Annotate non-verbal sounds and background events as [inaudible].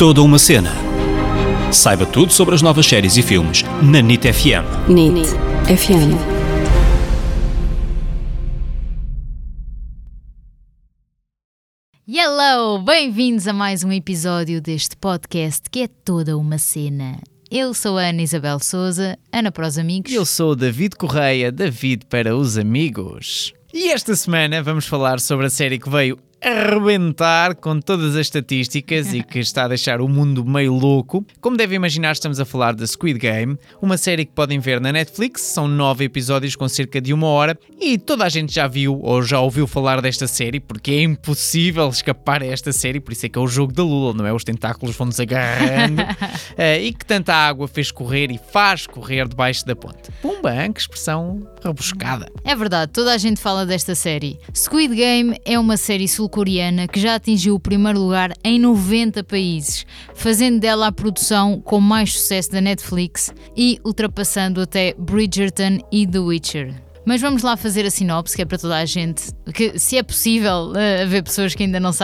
Toda uma cena. Saiba tudo sobre as novas séries e filmes na NIT FM. NIT FM. Hello! Bem-vindos a mais um episódio deste podcast que é toda uma cena. Eu sou a Ana Isabel Souza, Ana para os amigos. E eu sou o David Correia, David para os amigos. E esta semana vamos falar sobre a série que veio arrebentar com todas as estatísticas e [laughs] que está a deixar o mundo meio louco. Como devem imaginar, estamos a falar da Squid Game, uma série que podem ver na Netflix, são nove episódios com cerca de uma hora e toda a gente já viu ou já ouviu falar desta série porque é impossível escapar a esta série, por isso é que é o jogo da Lula, não é? Os tentáculos vão-nos agarrando uh, [laughs] e que tanta água fez correr e faz correr debaixo da ponte. Pumba, hein? que expressão rebuscada. É verdade, toda a gente fala desta série. Squid Game é uma série sul-coreana que já atingiu o primeiro lugar em 90 países, fazendo dela a produção com mais sucesso da Netflix e ultrapassando até Bridgerton e The Witcher. Mas vamos lá fazer a sinopse, que é para toda a gente, que se é possível uh, haver pessoas que ainda não sabem